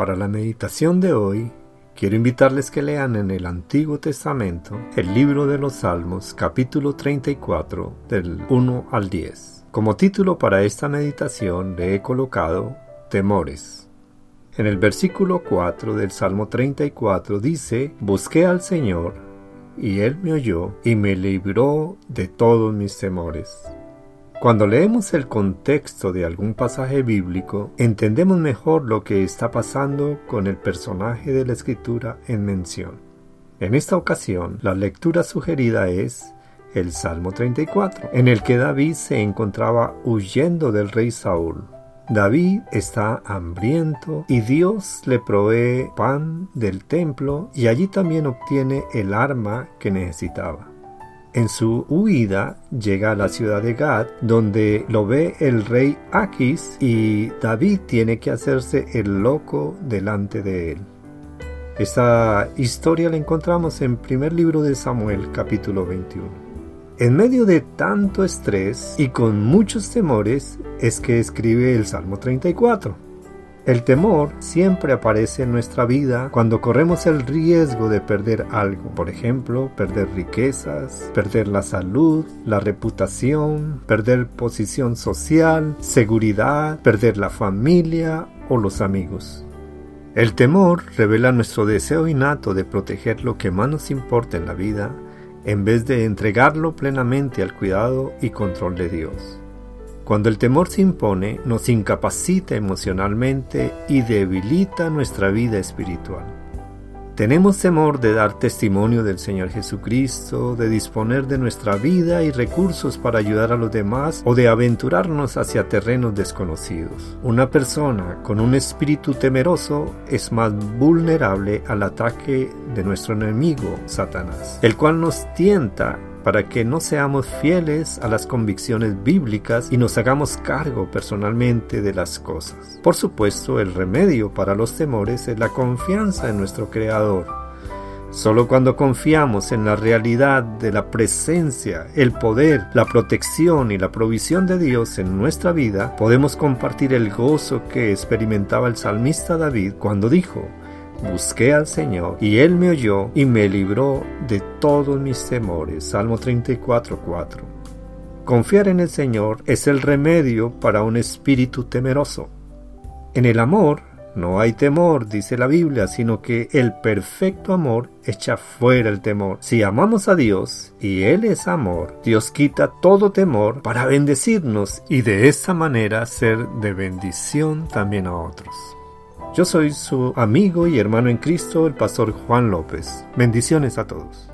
Para la meditación de hoy, quiero invitarles que lean en el Antiguo Testamento el libro de los Salmos, capítulo 34, del 1 al 10. Como título para esta meditación le he colocado Temores. En el versículo 4 del Salmo 34 dice, Busqué al Señor, y Él me oyó, y me libró de todos mis temores. Cuando leemos el contexto de algún pasaje bíblico, entendemos mejor lo que está pasando con el personaje de la escritura en mención. En esta ocasión, la lectura sugerida es el Salmo 34, en el que David se encontraba huyendo del rey Saúl. David está hambriento y Dios le provee pan del templo y allí también obtiene el arma que necesitaba. En su huida llega a la ciudad de Gad, donde lo ve el rey Aquis y David tiene que hacerse el loco delante de él. Esta historia la encontramos en primer libro de Samuel capítulo 21. En medio de tanto estrés y con muchos temores es que escribe el Salmo 34. El temor siempre aparece en nuestra vida cuando corremos el riesgo de perder algo, por ejemplo, perder riquezas, perder la salud, la reputación, perder posición social, seguridad, perder la familia o los amigos. El temor revela nuestro deseo innato de proteger lo que más nos importa en la vida en vez de entregarlo plenamente al cuidado y control de Dios. Cuando el temor se impone, nos incapacita emocionalmente y debilita nuestra vida espiritual. Tenemos temor de dar testimonio del Señor Jesucristo, de disponer de nuestra vida y recursos para ayudar a los demás o de aventurarnos hacia terrenos desconocidos. Una persona con un espíritu temeroso es más vulnerable al ataque de nuestro enemigo, Satanás, el cual nos tienta para que no seamos fieles a las convicciones bíblicas y nos hagamos cargo personalmente de las cosas. Por supuesto, el remedio para los temores es la confianza en nuestro Creador. Solo cuando confiamos en la realidad de la presencia, el poder, la protección y la provisión de Dios en nuestra vida, podemos compartir el gozo que experimentaba el salmista David cuando dijo, Busqué al Señor y Él me oyó y me libró de todos mis temores. Salmo 34.4. Confiar en el Señor es el remedio para un espíritu temeroso. En el amor no hay temor, dice la Biblia, sino que el perfecto amor echa fuera el temor. Si amamos a Dios y Él es amor, Dios quita todo temor para bendecirnos y de esa manera ser de bendición también a otros. Yo soy su amigo y hermano en Cristo, el pastor Juan López. Bendiciones a todos.